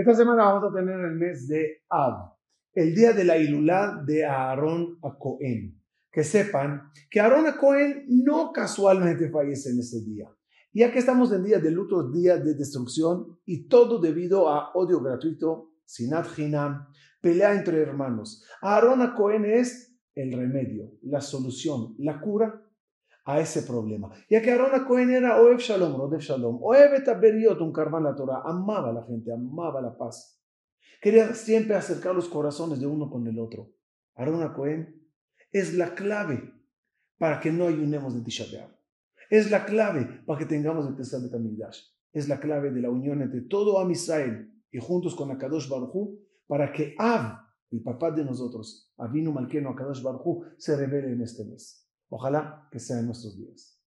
Esta semana vamos a tener el mes de Ab, el día de la Ilulá de Aarón a Cohen. Que sepan que Aarón a Cohen no casualmente fallece en ese día. Ya que estamos en días de luto, días de destrucción y todo debido a odio gratuito, sinat hinam, pelea entre hermanos. Aarón a Cohen es el remedio, la solución, la cura a ese problema. Ya que Aaron Cohen era Oev Shalom, Rodev Shalom, Oev Etaberiot, un carvan la Torah, amaba la gente, amaba la paz. Quería siempre acercar los corazones de uno con el otro. Aaron Cohen es la clave para que no ayunemos de Tisha Es la clave para que tengamos el Tesal de Es la clave de la unión entre todo Am Israel y juntos con Akadosh Baruj para que Av, el papá de nosotros, Avinu Malkeno Akadosh Baruj se revele en este mes. Ojalá que sea en nuestros días.